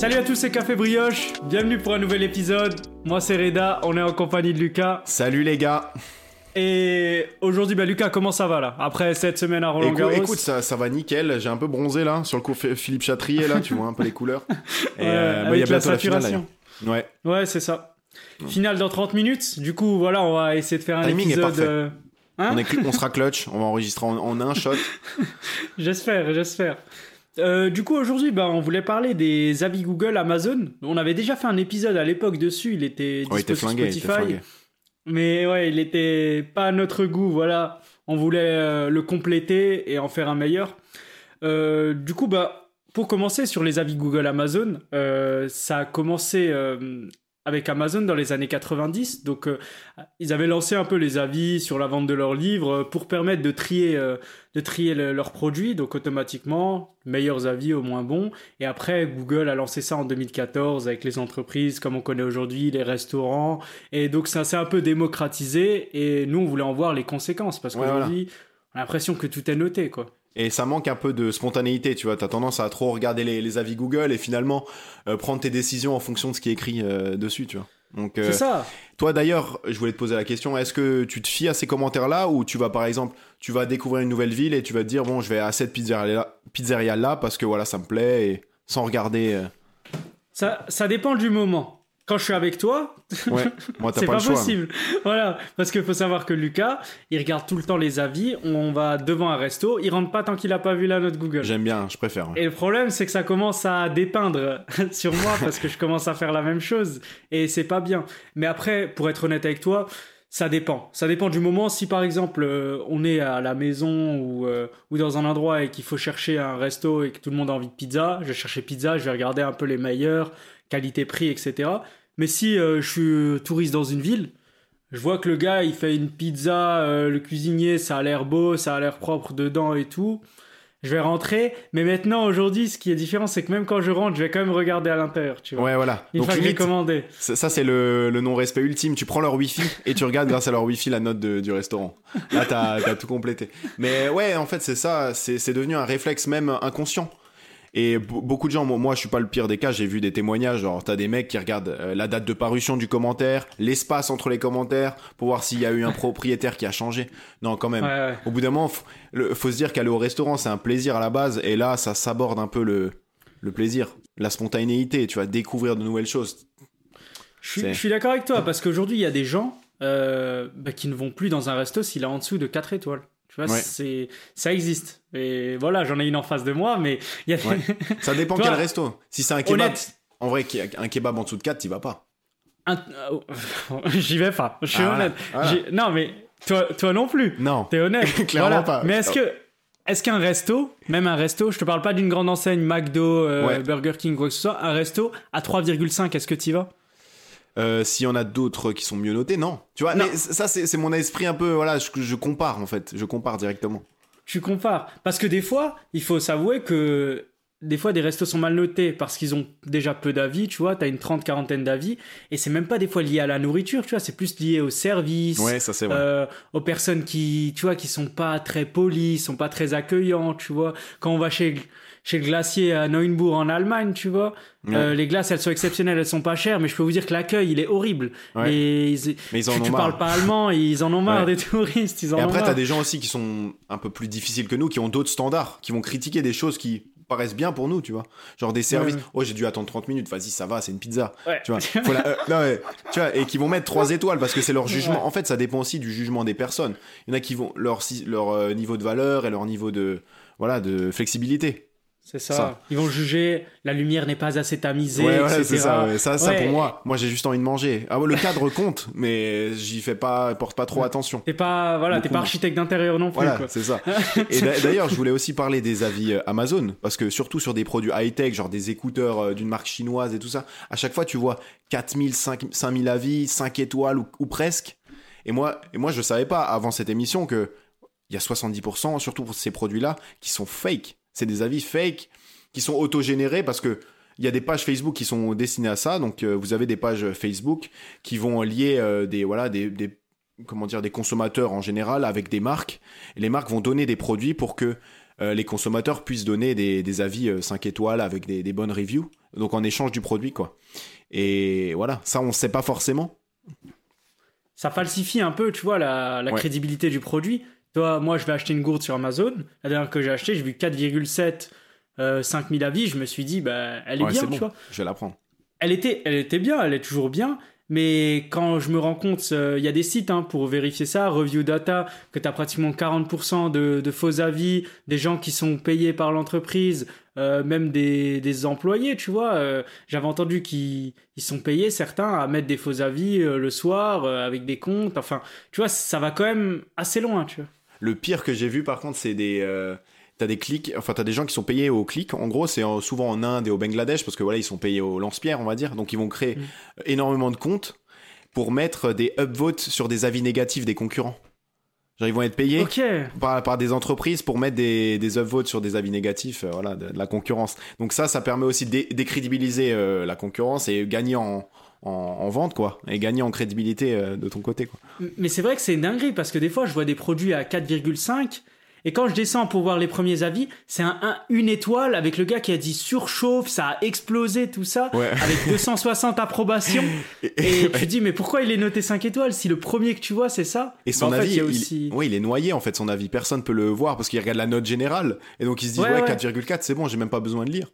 Salut à tous, c'est Café Brioche. Bienvenue pour un nouvel épisode. Moi, c'est Reda. On est en compagnie de Lucas. Salut les gars. Et aujourd'hui, bah, Lucas, comment ça va là Après cette semaine à Roland Garros écoute, ça, ça va nickel. J'ai un peu bronzé là sur le coup Philippe Chatrier là, tu vois un peu les couleurs. Et Ouais, euh, bah, avec y a la bientôt la finale. saturation. Ouais. Ouais, c'est ça. Finale dans 30 minutes. Du coup, voilà, on va essayer de faire un Timing est épisode. parfait. euh, hein est on sera clutch. On va enregistrer en, en un shot. J'espère, j'espère. Euh, du coup, aujourd'hui, bah, on voulait parler des avis Google, Amazon. On avait déjà fait un épisode à l'époque dessus. Il était Ouais, il était dispo sur flingué. il était Spotify. Mais ouais, il était pas à notre goût, voilà. On voulait euh, le compléter et en faire un meilleur. Euh, du coup, bah, pour commencer sur les avis Google Amazon, ça a commencé avec Amazon dans les années 90. Donc, euh, ils avaient lancé un peu les avis sur la vente de leurs livres euh, pour permettre de trier, euh, de trier le- leurs produits. Donc, automatiquement, meilleurs avis au moins bons. Et après, Google a lancé ça en 2014 avec les entreprises comme on connaît aujourd'hui, les restaurants. Et donc, ça s'est un peu démocratisé. Et nous, on voulait en voir les conséquences parce Ouais, qu'aujourd'hui, on a l'impression que tout est noté, quoi. Et ça manque un peu de spontanéité, tu vois. T'as tendance à trop regarder les, les avis Google et finalement euh, prendre tes décisions en fonction de ce qui est écrit euh, dessus, tu vois. Donc, euh, C'est ça. toi d'ailleurs, je voulais te poser la question est-ce que tu te fies à ces commentaires-là ou tu vas par exemple, tu vas découvrir une nouvelle ville et tu vas te dire bon, je vais à cette pizzeria-là pizzeria -là parce que voilà, ça me plaît et sans regarder. euh, Ça, ça dépend du moment. Quand je suis avec toi, Ouais, c'est pas, pas, le choix. possible. Voilà, parce qu'il faut savoir que Lucas, il regarde tout le temps les avis. On va devant un resto, il rentre pas tant qu'il a pas vu la note Google. J'aime bien, je préfère. Et le problème, c'est que ça commence à dépeindre sur moi parce que je commence à faire la même chose et c'est pas bien. Mais après, pour être honnête avec toi, ça dépend. Ça dépend du moment. Si par exemple, euh, on est à la maison ou, euh, ou dans un endroit et qu'il faut chercher un resto et que tout le monde a envie de pizza, je vais chercher pizza, je vais regarder un peu les meilleurs, qualité-prix, etc. Mais si euh, je suis touriste dans une ville, je vois que le gars, il fait une pizza, euh, le cuisinier, ça a l'air beau, ça a l'air propre dedans et tout. Je vais rentrer, mais maintenant, aujourd'hui, ce qui est différent, c'est que même quand je rentre, je vais quand même regarder à l'intérieur, tu vois. Ouais, voilà. Une Donc fois que limite, commandé. ça, ça, c'est le, le non-respect ultime. Tu prends leur wifi et tu regardes grâce à leur wifi la note de- du restaurant. Là, t'as as tout complété. Mais ouais, en fait, c'est ça. C'est devenu un réflexe même inconscient. Et be- beaucoup de gens, moi, moi, je suis pas le pire des cas, j'ai vu des témoignages, genre t'as des mecs qui regardent euh, la date de parution du commentaire, l'espace entre les commentaires, pour voir s'il y a eu un propriétaire qui a changé. Non, quand même. Ouais, ouais. Au bout d'un moment, faut, le- faut se dire qu'aller au restaurant, c'est un plaisir à la base, et là, ça s'aborde un peu le, le plaisir, la spontanéité, tu vas découvrir de nouvelles choses. Je suis, C'est- je suis d'accord avec toi, parce qu'aujourd'hui, il y a des gens euh, bah, qui ne vont plus dans un resto s'il est en dessous de 4 étoiles. Tu vois, Ouais. c'est, ça existe. Et voilà, j'en ai une en face de moi, mais il y a des... Ouais. Ça dépend quel resto. Si c'est un kebab, Honnête, en vrai, un kebab en dessous de 4, t'y vas pas. un- euh, j'y vais pas. Je suis Ah, honnête. voilà. Non, mais toi, toi non plus. Non. T'es honnête. Clairement Voilà. pas. Mais est-ce que, est-ce qu'un resto, même un resto, je te parle pas d'une grande enseigne, McDo, euh, Ouais. Burger King, quoi que ce soit, un resto à 3,5, est-ce que t'y vas? Euh, S'il y en a d'autres qui sont mieux notés, non. Tu vois, Non. mais ça, c'est mon esprit un peu, voilà, je, je compare en fait. Je compare directement. Tu compares. Parce que des fois, il faut s'avouer que des fois, des restos sont mal notés parce qu'ils ont déjà peu d'avis, tu vois, t'as une trente, quarantaine d'avis, et c'est même pas des fois lié à la nourriture, tu vois, c'est plus lié au service, Ouais, ça c'est vrai. euh, aux personnes qui, tu vois, qui sont pas très polies, sont pas très accueillantes, tu vois. Quand on va chez, chez le glacier à Neuenbourg en Allemagne, tu vois, Ouais. euh, les glaces, elles sont exceptionnelles, elles sont pas chères, mais je peux vous dire que l'accueil, il est horrible. Ouais. Et ils- Mais ils en tu, ont tu marre. parles pas allemand, ils en ont marre Ouais. des touristes, ils en Et après, t'as des gens aussi qui sont un peu plus difficiles que nous, qui ont d'autres standards, qui vont critiquer des choses qui paraissent bien pour nous, tu vois. Genre des services. Ouais. Oh, j'ai dû attendre 30 minutes. Vas-y, ça va, c'est une pizza. Ouais. Tu vois. Faut la- euh, non, tu vois. Et qui vont mettre 3 étoiles parce que c'est leur jugement. En fait, ça dépend aussi du jugement des personnes. Il y en a qui vont leur, leur euh, niveau de valeur et leur niveau de, voilà, de flexibilité. C'est ça. Ça. Ils vont juger, la lumière n'est pas assez tamisée, Ouais, ouais, c'est ça, ouais. ça, ça pour moi. Moi, j'ai juste envie de manger. Ah le cadre compte, mais j'y fais pas, porte pas trop attention. T'es pas, voilà, t'es pas architecte d'intérieur non plus. Voilà, c'est ça. Et d'a- d'ailleurs, je voulais aussi parler des avis euh, Amazon, parce que surtout sur des produits high-tech, genre des écouteurs euh, d'une marque chinoise et tout ça, à chaque fois, tu vois 4000, 5 5000 avis, 5 étoiles ou, ou presque. Et moi, et moi, je savais pas avant cette émission que il y a 70%, surtout pour ces produits-là, qui sont fake. C'est des avis fake, qui sont autogénérés parce que il y a des pages Facebook qui sont destinées à ça. Donc, euh, vous avez des pages Facebook qui vont lier euh, des, voilà, des, des, comment dire, des consommateurs en général avec des marques. Et les marques vont donner des produits pour que euh, les consommateurs puissent donner des, des avis euh, 5 étoiles avec des, des bonnes reviews. donc en échange du produit, quoi. Et voilà, ça, on ne sait pas forcément. Ça falsifie un peu, tu vois, la, la crédibilité du produit. Toi, moi, je vais acheter une gourde sur Amazon. La dernière que j'ai acheté, j'ai vu 4,7 euh, 5000 avis. Je me suis dit, bah, elle est bien, tu vois. Je vais la prendre. Elle était, elle était bien, elle est toujours bien. Mais quand je me rends compte, euh, il y a des sites hein, pour vérifier ça, Review Data, que tu as pratiquement 40% de, de, faux avis, des gens qui sont payés par l'entreprise, euh, même des, des, employés, tu vois. Euh, J'avais entendu qu'ils sont payés, certains, à mettre des faux avis le soir avec des comptes. Enfin, tu vois, ça va quand même assez loin, tu vois. Le pire que j'ai vu, par contre, c'est des t'as des clics, enfin t'as des gens qui sont payés au clic. En gros, c'est souvent en Inde et au Bangladesh parce que voilà, ils sont payés au lance-pierre, on va dire. Donc ils vont créer mm. énormément de comptes pour mettre des upvotes sur des avis négatifs des concurrents. Genre ils vont être payés par, par, des entreprises pour mettre des, des upvotes sur des avis négatifs, euh, voilà, de, la concurrence. Donc ça, ça permet aussi de décrédibiliser euh, la concurrence et gagner en, en, vente quoi et gagner en crédibilité euh, de ton côté quoi. Mais c'est vrai que c'est une dinguerie parce que des fois je vois des produits à 4,5 et quand je descends pour voir les premiers avis, c'est un, une étoile avec le gars qui a dit surchauffe, ça a explosé tout ça, avec 260 approbations. Et, tu dis mais pourquoi il est noté 5 étoiles si le premier que tu vois c'est ça? Et son avis, il, aussi... il est noyé en fait son avis, personne peut le voir parce qu'il regarde la note générale et donc il se dit ouais, 4,4 c'est bon, j'ai même pas besoin de lire.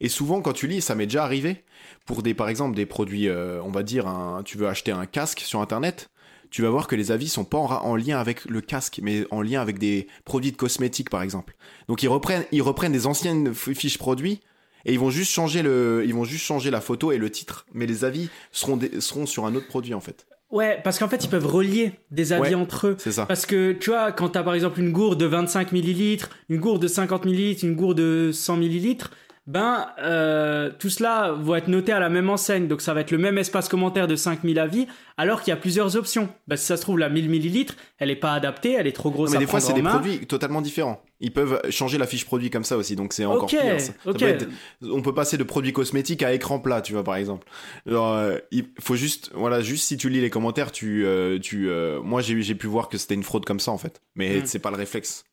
Et souvent quand tu lis, ça m'est déjà arrivé pour des par exemple des produits, euh, on va dire un, tu veux acheter un casque sur internet tu vas voir que les avis sont pas en, lien avec le casque, mais en lien avec des produits de cosmétiques, par exemple. Donc ils reprennent, ils reprennent des anciennes fiches produits et ils vont juste changer le, ils vont juste changer la photo et le titre, mais les avis seront, seront sur un autre produit en fait. Ouais, parce qu'en fait, ils peuvent relier des avis entre eux. C'est ça. Parce que, tu vois, quand tu as par exemple une gourde de 25 millilitres, une gourde de 50 millilitres, une gourde de 100 millilitres, ben euh, tout cela va être noté à la même enseigne. Donc ça va être le même espace commentaire de 5000 avis, alors qu'il y a plusieurs options. Ben, si ça se trouve, la 1000 millilitres, elle est pas adaptée, elle est trop grosse. mais des fois, c'est des produits totalement différents. Ils peuvent changer la fiche produit comme ça aussi, donc c'est encore pire. on peut passer de produits cosmétiques à écran plat, tu vois, par exemple. Euh, il faut juste, voilà, juste si tu lis les commentaires, tu, euh, tu, moi j'ai pu voir que c'était une fraude comme ça en fait, mais hmm. c'est pas le réflexe.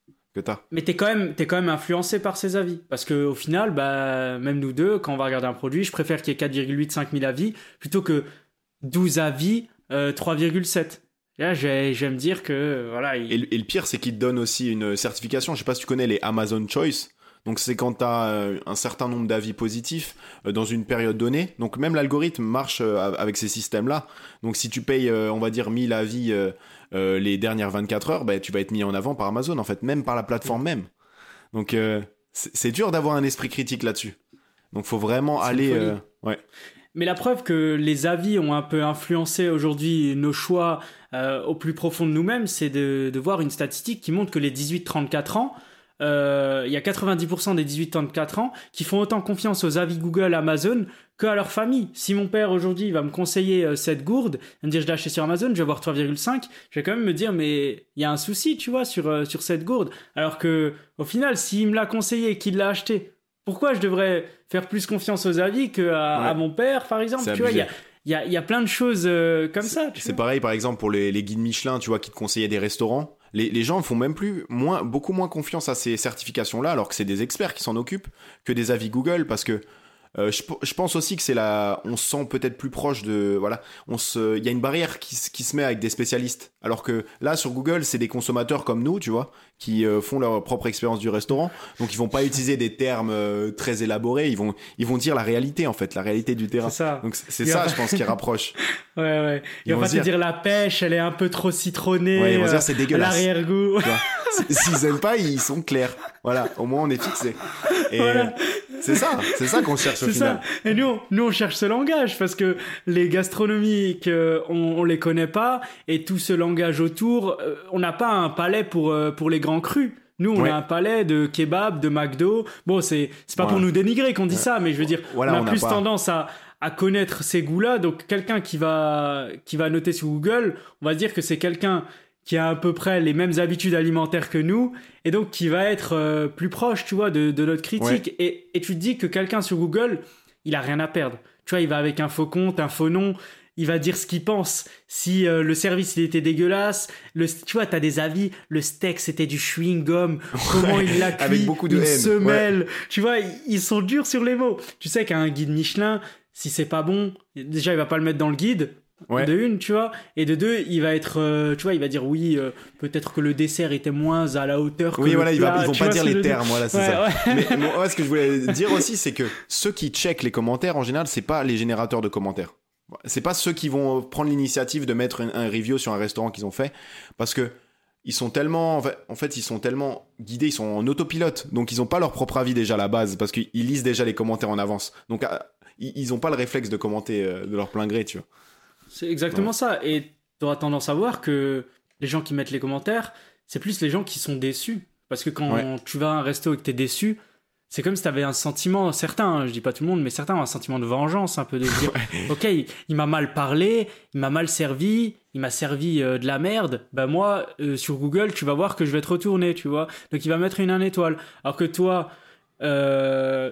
Mais t'es quand même, es quand même influencé par ces avis, parce que au final, bah, même nous deux, quand on va regarder un produit, je préfère qu'il y ait 4,8, 5000 avis plutôt que 12 avis, 3,7. Là, j'aime dire que voilà. Et, le pire, c'est qu'il te donne aussi une certification. Je sais pas si tu connais les Amazon Choice. Donc c'est quand tu as euh, un certain nombre d'avis positifs euh, dans une période donnée. Donc même l'algorithme marche euh, avec ces systèmes-là. Donc si tu payes, on va dire, 1000 avis les dernières 24 heures, bah, tu vas être mis en avant par Amazon, en fait, même par la plateforme même. Donc c'est dur d'avoir un esprit critique là-dessus. Donc faut vraiment aller... ouais. Mais la preuve que les avis ont un peu influencé aujourd'hui nos choix au plus profond de nous-mêmes, c'est de, de, voir une statistique qui montre que les 18-34 ans, euh, il y a 90% des 18-34 ans qui font autant confiance aux avis Google, Amazon que à leur famille. Si mon père aujourd'hui va me conseiller euh, cette gourde, me dire je l'ai acheté sur Amazon, je vais avoir 3,5, je vais quand même me dire mais il y a un souci, tu vois, sur, euh, sur cette gourde. Alors que au final, s'il me l'a conseillé et qu'il l'a acheté, pourquoi je devrais faire plus confiance aux avis qu'à à mon père, par exemple Tu vois, il y a, il y a, y a, plein de choses comme ça. C'est pareil, par exemple, pour les, les, guides Michelin, tu vois, qui te conseillaient des restaurants les, gens font même plus moins, beaucoup moins confiance à ces certifications-là, alors que c'est des experts qui s'en occupent, que des avis Google, parce que euh, je, pense aussi que c'est la, on se sent peut-être plus proche de, voilà, on se, il y a une barrière qui, qui, se met avec des spécialistes. Alors que là, sur Google, c'est des consommateurs comme nous, tu vois, qui euh, font leur propre expérience du restaurant. Donc ils vont pas utiliser des termes euh, très élaborés. Ils vont, ils vont dire la réalité en fait, la réalité du terrain. C'est ça. Donc c'est ça, je pense, qui rapproche. ouais, ouais. Ils, vont pas te dire... la pêche, elle est un peu trop citronnée. Ouais, ils vont dire c'est dégueulasse. L'arrière-goût. S'ils aiment pas, ils sont clairs. Voilà, au moins on est fixé. Et voilà. C'est ça, c'est ça qu'on cherche au final. Ça. Et nous, nous, on cherche ce langage parce que les gastronomiques, on, on les connaît pas et tout ce langage autour, euh, on n'a pas un palais pour, euh, pour les grands crus. Nous, on a un palais de kebab, de McDo. Bon, c'est c'est pas pour nous dénigrer qu'on dit ça, mais je veux dire, on a plus tendance à à connaître ces goûts-là. Donc, quelqu'un qui va qui va noter sur Google, on va dire que c'est quelqu'un qui a à peu près les mêmes habitudes alimentaires que nous et donc qui va être euh, plus proche, tu vois, de, de notre critique. Et, et tu te dis que quelqu'un sur Google, il a rien à perdre. Tu vois, il va avec un faux compte, un faux nom. il va dire ce qu'il pense. Si euh, le service il était dégueulasse, le, tu vois, t'as des avis. Le steak c'était du chewing gum. Comment il l'a cuit Avec beaucoup de une haine, semelle. Tu vois, ils sont durs sur les mots. Tu sais qu'un guide Michelin, si c'est pas bon, déjà il va pas le mettre dans le guide. Ouais. De une, tu vois, et de deux, il va être, euh, tu vois, il va dire oui, euh, peut-être que le dessert était moins à la hauteur que Oui, le voilà, ils, va- plat. ils vont Tu pas dire les termes, voilà, c'est Ouais, ça. ouais. Mais moi, ce que je voulais dire aussi, c'est que ceux qui checkent les commentaires, en général, c'est pas les générateurs de commentaires. C'est pas ceux qui vont prendre l'initiative de mettre un, un review sur un restaurant qu'ils ont fait, parce que ils sont tellement, en fait, en fait, ils sont tellement guidés, ils sont en autopilote, donc ils ont pas leur propre avis déjà à la base, parce qu'ils lisent déjà les commentaires en avance. Donc ah, ils, ils ont pas le réflexe de commenter euh, de leur plein gré, tu vois. C'est exactement ça. Et tu auras tendance à voir que les gens qui mettent les commentaires, c'est plus les gens qui sont déçus. Parce que quand Ouais. tu vas à un resto et que tu es déçu, c'est comme si tu avais un sentiment, certains, hein, je dis pas tout le monde, mais certains ont un sentiment de vengeance, un peu de dire Ok, il, il m'a mal parlé, il m'a mal servi, il m'a servi euh, de la merde. Bah, moi, euh, sur Google, tu vas voir que je vais te retourner, tu vois. Donc, il va mettre une 1 étoile. Alors que toi, euh,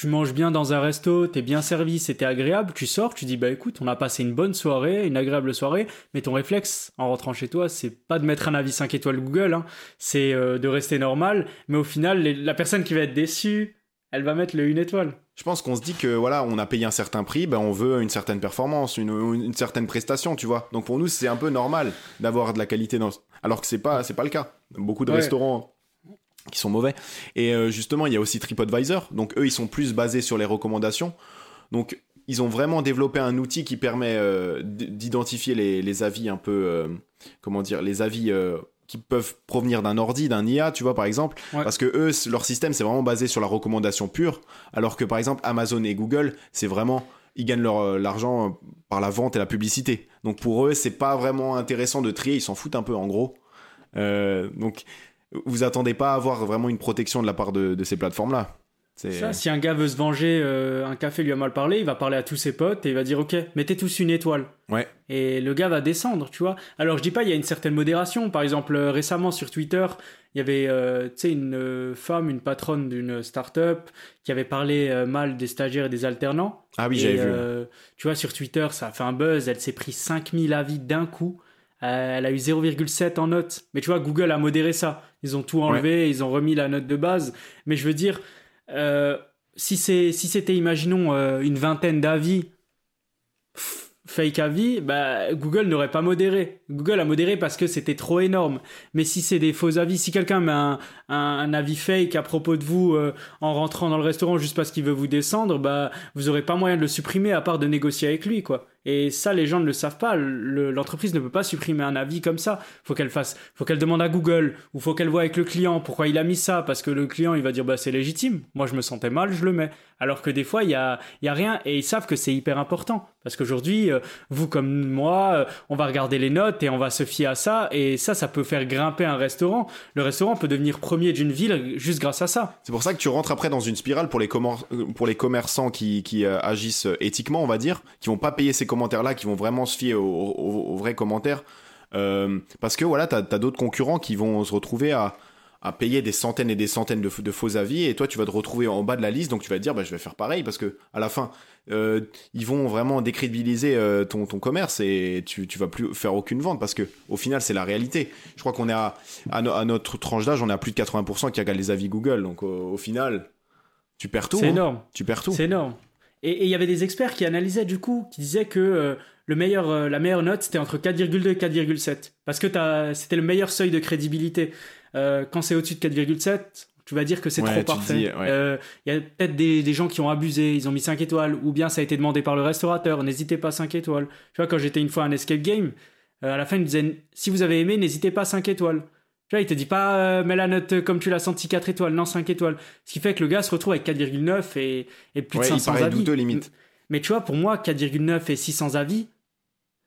tu manges bien dans un resto, t'es bien servi, c'était agréable, tu sors, tu dis bah écoute, on a passé une bonne soirée, une agréable soirée, mais ton réflexe en rentrant chez toi, c'est pas de mettre un avis 5 étoiles Google, hein, c'est euh, de rester normal, mais au final, les- la personne qui va être déçue, elle va mettre le une étoile. Je pense qu'on se dit que voilà, on a payé un certain prix, ben on veut une certaine performance, une, une certaine prestation, tu vois. Donc pour nous, c'est un peu normal d'avoir de la qualité dans, alors que c'est pas c'est pas le cas. Beaucoup de Ouais. restaurants qui sont mauvais. Et euh, justement, il y a aussi TripAdvisor. Donc eux, ils sont plus basés sur les recommandations. Donc ils ont vraiment développé un outil qui permet euh, d'identifier les, les avis un peu, euh, comment dire, les avis qui peuvent provenir d'un ordi, d'un IA, tu vois, par exemple. Ouais. Parce que eux, leur système, c'est vraiment basé sur la recommandation pure. Alors que par exemple, Amazon et Google, c'est vraiment. Ils gagnent leur l'argent par la vente et la publicité. Donc pour eux, c'est pas vraiment intéressant de trier. Ils s'en foutent un peu, en gros. Euh, donc vous attendez pas à avoir vraiment une protection de la part de, de ces plateformes-là. Ça, si un gars veut se venger, euh, un café lui a mal parlé, il va parler à tous ses potes et il va dire ok, mettez tous une étoile. Ouais. Et le gars va descendre, tu vois. Alors je dis pas, il y a une certaine modération. Par exemple, euh, récemment sur Twitter, il y avait, euh, tu sais, une euh, femme, une patronne d'une start-up qui avait parlé mal des stagiaires et des alternants. Ah oui, j'avais vu. tu vois, sur Twitter, ça a fait un buzz. Elle s'est pris 5000 avis d'un coup. Euh, elle a eu 0,7 en note. Mais tu vois, Google a modéré ça. Ils ont tout enlevé, ils ont remis la note de base. Mais je veux dire, euh, si c'est si c'était, imaginons, euh, une vingtaine d'avis fake avis, bah, Google n'aurait pas modéré. Google a modéré parce que c'était trop énorme. Mais si c'est des faux avis, si quelqu'un met un, un, avis fake à propos de vous euh, en rentrant dans le restaurant juste parce qu'il veut vous descendre, bah, vous aurez pas moyen de le supprimer à part de négocier avec lui, quoi. Et ça, les gens ne le savent pas. Le- L'entreprise ne peut pas supprimer un avis comme ça. Faut qu'elle fasse, faut qu'elle demande à Google ou faut qu'elle voit avec le client pourquoi il a mis ça parce que le client il va dire bah c'est légitime. Moi je me sentais mal, je le mets. Alors que des fois il y a, rien et ils savent que c'est hyper important parce qu'aujourd'hui euh, vous comme moi euh, on va regarder les notes et on va se fier à ça et ça ça peut faire grimper un restaurant. Le restaurant peut devenir premier d'une ville juste grâce à ça. C'est pour ça que tu rentres après dans une spirale pour les, commor- euh, pour les commerçants qui, qui agissent éthiquement, on va dire, qui vont pas payer ces commentaires-là, qui vont vraiment se fier aux, vrais commentaires. Parce que voilà, t'as as, d'autres concurrents qui vont se retrouver à, à payer des centaines et des centaines de, faux avis, et toi tu vas te retrouver en bas de la liste, donc tu vas te dire, bah, je vais faire pareil, parce que à la fin, euh, ils vont vraiment décrédibiliser euh, ton, ton commerce et tu, tu vas plus faire aucune vente, parce que au final, c'est la réalité. Je crois qu'on est à, à, no- à notre tranche d'âge, on est à plus de 80% qui regardent les avis Google, donc au, au final, tu perds tout. C'est hein. énorme. Tu perds tout. C'est énorme. Et il y avait des experts qui analysaient du coup, qui disaient que euh, le meilleur, la meilleure note c'était entre 4,2 et 4,7 parce que c'était le meilleur seuil de crédibilité. Euh, quand c'est au-dessus de 4,7, tu vas dire que c'est Ouais, trop parfait. ouais. Euh, Il y a peut-être des, des gens qui ont abusé, ils ont mis 5 étoiles, ou bien ça a été demandé par le restaurateur, n'hésitez pas 5 étoiles. Tu vois, quand j'étais une fois à un escape game, euh, à la fin il me disait si vous avez aimé, n'hésitez pas 5 étoiles. Tu vois, il te dit pas euh, mets la note comme tu l'as senti 4 étoiles, non 5 étoiles. Ce qui fait que le gars se retrouve avec 4,9 et, et plus Ouais, de il 500 paraît avis. douteux limite. Mais tu vois, pour moi, 4,9 et 600 avis,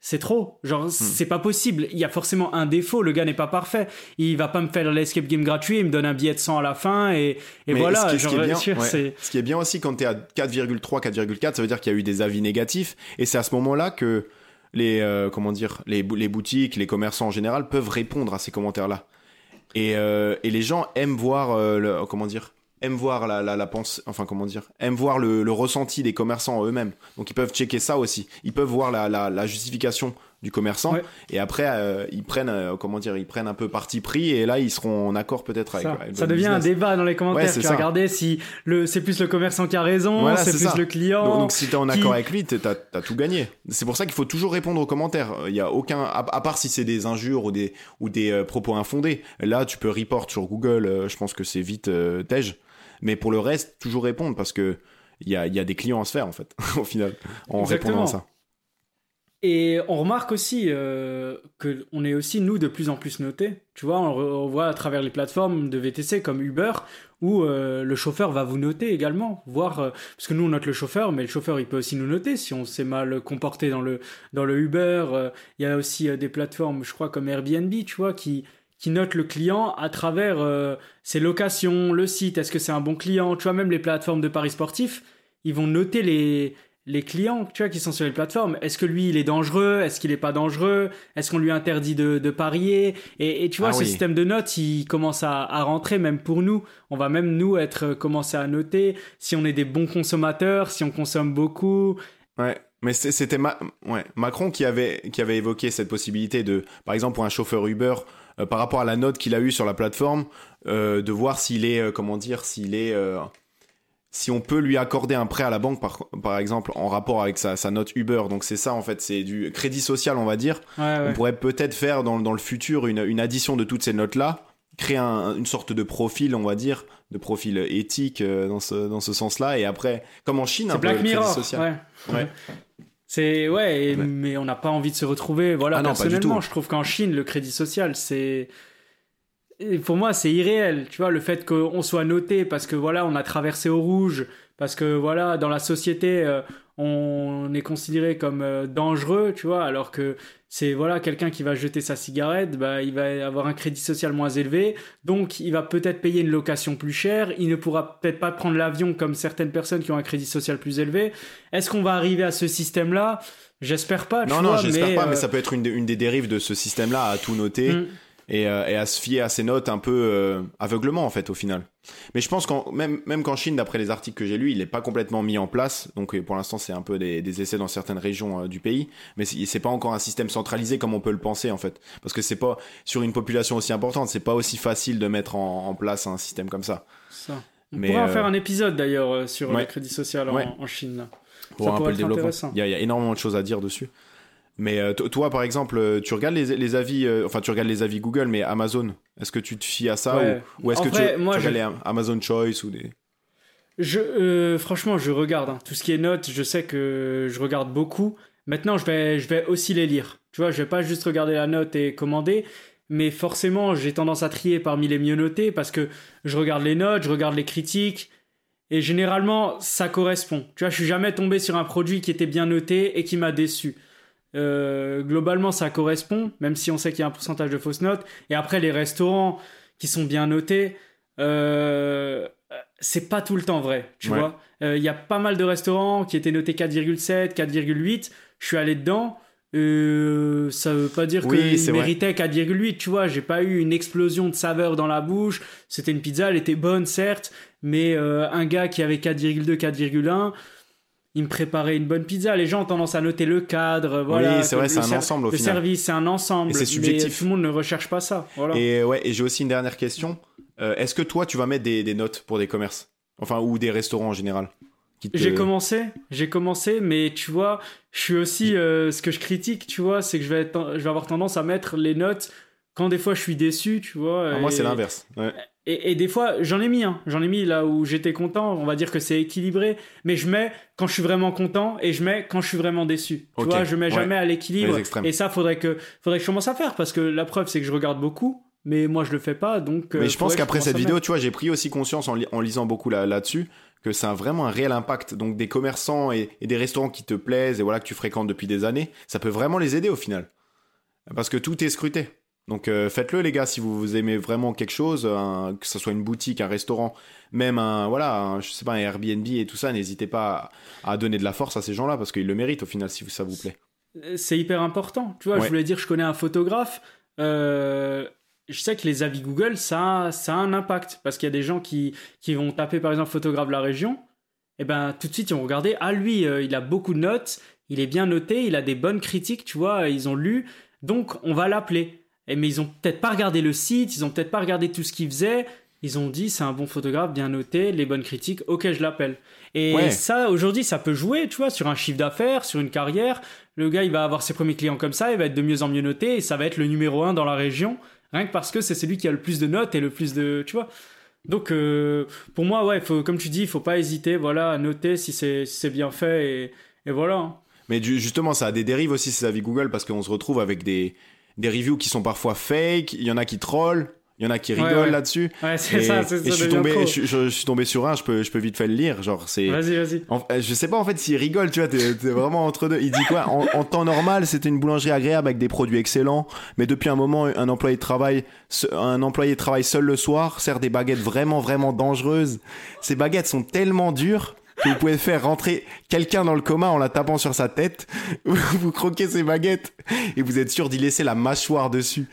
c'est trop. Hmm. Genre, c'est pas possible. Il y a forcément un défaut. Le gars n'est pas parfait. Il va pas me faire l'escape game gratuit. Il me donne un billet de 100 à la fin et, voilà. ce qui, est- ce qui genre, est bien, ouais. Ce qui est bien aussi quand tu es à 4,3, 4,4, ça veut dire qu'il y a eu des avis négatifs. Et c'est à ce moment-là que les, euh, comment dire, les, bou- les boutiques, les commerçants en général peuvent répondre à ces commentaires-là. Et, euh, et les gens aiment voir, euh, le, comment dire, aiment voir la, la, la pensée, enfin comment dire, aiment voir le, le ressenti des commerçants eux-mêmes. Donc ils peuvent checker ça aussi. Ils peuvent voir la, la, la justification du commerçant Ouais. et après euh, ils prennent, euh, comment dire, ils prennent un peu parti pris et là ils seront en accord peut-être avec. Ça, avec ça devient un débat dans les commentaires. Ouais, c'est tu vas ça. regarder si le, c'est plus le commerçant qui a raison, Voilà, c'est plus ça. le client. Donc, donc, si t'es en qui- accord avec lui, t'as as tout gagné. C'est pour ça qu'il faut toujours répondre aux commentaires. Il y a aucun, à, à part si c'est des injures ou des ou des euh, propos infondés. Là, tu peux report sur Google. je pense que c'est vite tège. Mais pour le reste, toujours répondre parce que il y a, il y a des clients à se faire en fait au final en Exactement. répondant à ça. Et on remarque aussi euh, que on est aussi nous de plus en plus notés. Tu vois, on, voit à travers les plateformes de VTC comme Uber où euh, le chauffeur va vous noter également, voir euh, parce que nous on note le chauffeur, mais le chauffeur il peut aussi nous noter si on s'est mal comporté dans le dans le Uber. Euh, Il y a aussi des plateformes, je crois comme Airbnb, tu vois, qui qui notent le client à travers euh, ses locations, le site. Est-ce que c'est un bon client? Tu vois, même les plateformes de paris sportifs, ils vont noter les les clients tu vois qui sont sur les plateformes est-ce que lui il est dangereux? Est-ce qu'il est pas dangereux? Est-ce qu'on lui interdit de, de parier? Et, et tu vois Ah ce oui. système de notes il commence à, à rentrer même pour nous on va même nous être euh, commencer à noter si on est des bons consommateurs si on consomme beaucoup Ouais. Mais c'était Ma- ouais. Macron qui avait, qui avait évoqué cette possibilité de, par exemple, pour un chauffeur Uber, euh, par rapport à la note qu'il a eue sur la plateforme, euh, de voir s'il est, euh, comment dire, s'il est, si on peut lui accorder un prêt à la banque, par, par exemple, en rapport avec sa, sa note Uber. Donc c'est ça, en fait, c'est du crédit social, on va dire. ouais, ouais. On pourrait peut-être faire dans, dans le futur une, une addition de toutes ces notes-là, créer un- une sorte de profil, on va dire, de profil éthique dans ce, dans ce sens-là. Et après, comme en Chine, un c'est peu, Black le crédit Mirror social. ouais. C'est ouais, mais on n'a pas envie de se retrouver voilà Ah non, personnellement je trouve qu'en Chine le crédit social c'est et pour moi c'est irréel tu vois le fait qu'on soit noté parce que voilà on a traversé au rouge parce que voilà dans la société euh, on est considéré comme euh, dangereux tu vois alors que c'est voilà quelqu'un qui va jeter sa cigarette bah il va avoir un crédit social moins élevé donc il va peut-être payer une location plus chère il ne pourra peut-être pas prendre l'avion comme certaines personnes qui ont un crédit social plus élevé. Est-ce qu'on va arriver à ce système là j'espère pas tu Non, non, vois, j'espère pas, euh, mais ça peut être une des, une des dérives de ce système-là à tout noter. Hmm. Et, euh, et à se fier à ces notes un peu euh, aveuglement, en fait, au final. Mais je pense qu'en même, même qu'en Chine, d'après les articles que j'ai lus, il n'est pas complètement mis en place. Donc euh, pour l'instant, c'est un peu des, des essais dans certaines régions euh, du pays. Mais c'est pas encore un système centralisé comme on peut le penser, en fait. Parce que c'est pas, sur une population aussi importante, c'est pas aussi facile de mettre en, en place un système comme ça. Ça. On Mais, pourrait en faire un épisode d'ailleurs sur ouais. le crédit social en, Ouais. en Chine. là. Pour Ça un peu le développement. y, il y a énormément de choses à dire dessus. Mais euh, to- toi, par exemple, euh, tu regardes les, les avis, euh, enfin, tu regardes les avis Google, mais Amazon, est-ce que tu te fies à ça Ouais. ou, ou est-ce que vrai, tu, moi, tu je- regardes les Amazon Choice ou des. Je, euh, franchement, je regarde hein. tout ce qui est notes. Je sais que je regarde beaucoup. Maintenant, je vais, je vais aussi les lire. Tu vois, je vais pas juste regarder la note et commander. Mais forcément, j'ai tendance à trier parmi les mieux notés parce que je regarde les notes, je regarde les critiques. Et généralement, ça correspond. Tu vois, je suis jamais tombé sur un produit qui était bien noté et qui m'a déçu. Euh, globalement, ça correspond, même si on sait qu'il y a un pourcentage de fausses notes. Et après, les restaurants qui sont bien notés, euh, c'est pas tout le temps vrai, tu Ouais. vois. Euh, Il y a pas mal de restaurants qui étaient notés 4,7, 4,8. Je suis allé dedans. Euh, ça veut pas dire Oui, que méritais 4,8, tu vois. J'ai pas eu une explosion de saveur dans la bouche. C'était une pizza, elle était bonne, certes, mais euh, un gars qui avait 4,2, 4,1, il me préparait une bonne pizza. Les gens ont tendance à noter le cadre, voilà. oui, c'est vrai, c'est un ensemble au Le final. service, c'est un ensemble. Et c'est mais subjectif. tout le monde ne recherche pas ça. Voilà. Et ouais, et j'ai aussi une dernière question. Euh, est-ce que toi, tu vas mettre des, des notes pour des commerces, enfin ou des restaurants en général te- J'ai commencé, j'ai commencé, mais tu vois, je suis aussi euh, ce que je critique, tu vois, c'est que je vais, je vais avoir tendance à mettre les notes quand des fois je suis déçu, tu vois. Ah, moi, c'est l'inverse. Ouais. Et, et des fois, j'en ai mis, hein. j'en ai mis là où j'étais content, on va dire que c'est équilibré, mais je mets quand je suis vraiment content et je mets quand je suis vraiment déçu. Tu Ok, vois, je mets ouais. jamais à l'équilibre. Et ça, faudrait que, faudrait que je commence à faire parce que la preuve, c'est que je regarde beaucoup, mais moi je le fais pas, donc. euh, Mais je pense faudrait que qu'après cette vidéo, tu vois, j'ai pris aussi conscience en, li- en lisant beaucoup là- là-dessus que c'est un- vraiment un réel impact. Donc des commerçants et, et des restaurants qui te plaisent et voilà que tu fréquentes depuis des années, ça peut vraiment les aider au final. Parce que tout est scruté. Donc euh, faites-le les gars si vous, vous aimez vraiment quelque chose, un- que ce soit une boutique, un restaurant, même un voilà, un, je sais pas un Airbnb et tout ça, n'hésitez pas à, à donner de la force à ces gens-là parce qu'ils le méritent au final si ça vous plaît. c'est hyper important. Tu vois, Ouais. je voulais dire, je connais un photographe. euh, je sais que les avis Google, ça, ça a un impact. Parce qu'il y a des gens qui, qui vont taper, par exemple, photographe de la région. Et ben, tout de suite, ils vont regarder. Ah, lui, euh, il a beaucoup de notes. Il est bien noté. Il a des bonnes critiques, tu vois. Ils ont lu. Donc, on va l'appeler. Et, mais ils ont peut-être pas regardé le site. Ils ont peut-être pas regardé tout ce qu'il faisait. Ils ont dit, c'est un bon photographe, bien noté, les bonnes critiques. Ok, je l'appelle. Et Ouais. ça, aujourd'hui, ça peut jouer, tu vois, sur un chiffre d'affaires, sur une carrière. Le gars, il va avoir ses premiers clients comme ça, il va être de mieux en mieux noté, et ça va être le numéro un dans la région, rien que parce que c'est celui qui a le plus de notes et le plus de, tu vois. Donc, euh, pour moi, ouais, faut, comme tu dis, il faut pas hésiter, voilà, à noter si c'est si bien fait, et, et voilà. hein. Mais du- justement, ça a des dérives aussi, ces avis Google, parce qu'on se retrouve avec des, des reviews qui sont parfois fake, il y en a qui trollent, il y en a qui rigolent ouais. là-dessus. Ouais, c'est Et, ça, c'est et ça. je suis devient tombé, trop. je, je- je suis tombé sur un, je peux, je peux vite fait le lire, genre c'est. Vas-y, vas-y. En- je sais pas en fait s'il rigole, tu vois, t'es t'es vraiment entre deux. Il dit quoi? En, en temps normal, c'était une boulangerie agréable avec des produits excellents, mais depuis un moment, un employé un employé travaille seul le soir, sert des baguettes vraiment vraiment dangereuses. Ces baguettes sont tellement dures que vous pouvez faire rentrer quelqu'un dans le coma en la tapant sur sa tête. Vous croquez ces baguettes et vous êtes sûr d'y laisser la mâchoire dessus.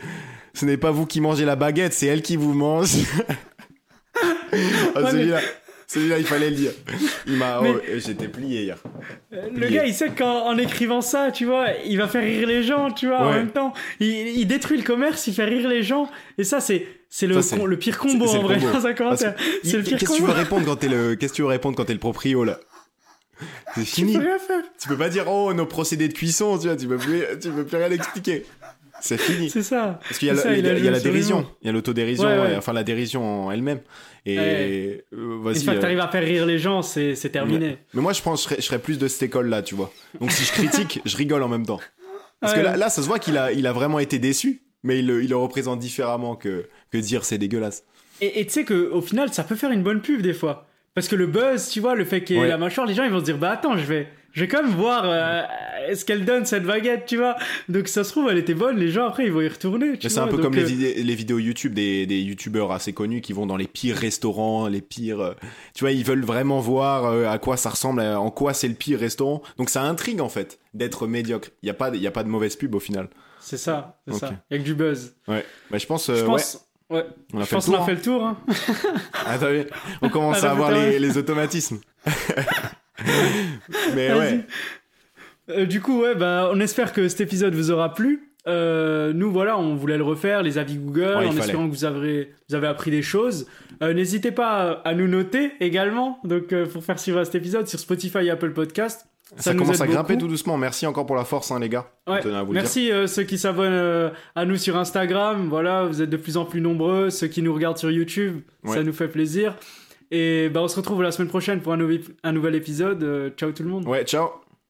Ce n'est pas vous qui mangez la baguette, c'est elle qui vous mange. Ah, Ouais, celui-là, il fallait le dire. Il m'a, Mais- oh, j'étais plié hier. Euh, Le gars, il sait qu'en en écrivant ça, tu vois, il va faire rire les gens, tu vois, en même temps. Il, il détruit le commerce, il fait rire les gens. Et ça, c'est c'est le, Ça, c'est- con- le pire combo en vrai dans un commentaire. C'est le pire Qu'est-ce que tu veux répondre quand t'es le, qu'est-ce que tu veux répondre quand t'es le proprio là? C'est Tu fini. peux rien faire. Tu peux pas dire oh nos procédés de cuisson, tu vois, tu peux plus, tu peux plus rien expliquer. C'est fini. C'est ça. Parce qu'il y a, la, il y a- a il y a le la dérision, il y a l'autodérision, Ouais, ouais. et- enfin la dérision en elle-même. Et Ouais. euh, Une fois que euh, t'arrives à faire rire les gens, c'est c'est terminé. Mais moi je pense que je serais, je serais plus de cette école là, tu vois. Donc si je critique, je rigole en même temps. Parce que là, là, ça se voit qu'il a, il a vraiment été déçu, mais il, le- il le représente différemment que, que dire c'est dégueulasse. Et et tu sais qu'au final, ça peut faire une bonne pub des fois. Parce que le buzz, tu vois, le fait qu'il y ait la mâchoire, les gens ils vont se dire bah attends, je vais, je vais quand même voir euh, est-ce qu'elle donne cette baguette, tu vois. Donc ça se trouve, elle était bonne, les gens après ils vont y retourner. c'est un peu Donc, comme les, euh, les vidéos YouTube des, des youtubeurs assez connus qui vont dans les pires restaurants, les pires. euh, tu vois, ils veulent vraiment voir à quoi ça ressemble, en quoi c'est le pire restaurant. Donc ça intrigue en fait d'être médiocre. Il y a pas, y a pas de mauvaise pub au final. C'est ça, c'est Ok. ça. Il y a que du buzz. Ouais. Bah, je pense. je pense, ouais, on a je fait pense qu'on a fait le tour. Hein. On commence Ah, à avoir les automatismes. Mais Vas-y. ouais. Euh, du coup, ouais, bah, on espère que cet épisode vous aura plu. Euh, nous, voilà, on voulait le refaire, les avis Google, Ouais, en fallait. espérant que vous avez, vous avez appris des choses. Euh, N'hésitez pas à nous noter également, donc pour faire suivre à cet épisode sur Spotify et Apple Podcast. Ça, nous commence à grimper beaucoup. tout doucement. Merci encore pour la force, hein, les gars. Ouais. À vous. Merci euh, ceux qui s'abonnent euh, à nous sur Instagram. Voilà, vous êtes de plus en plus nombreux. Ceux qui nous regardent sur YouTube, ça nous fait plaisir. Et bah, on se retrouve la semaine prochaine pour un, nouvel- un nouvel épisode. Euh, ciao tout le monde. Ouais, ciao.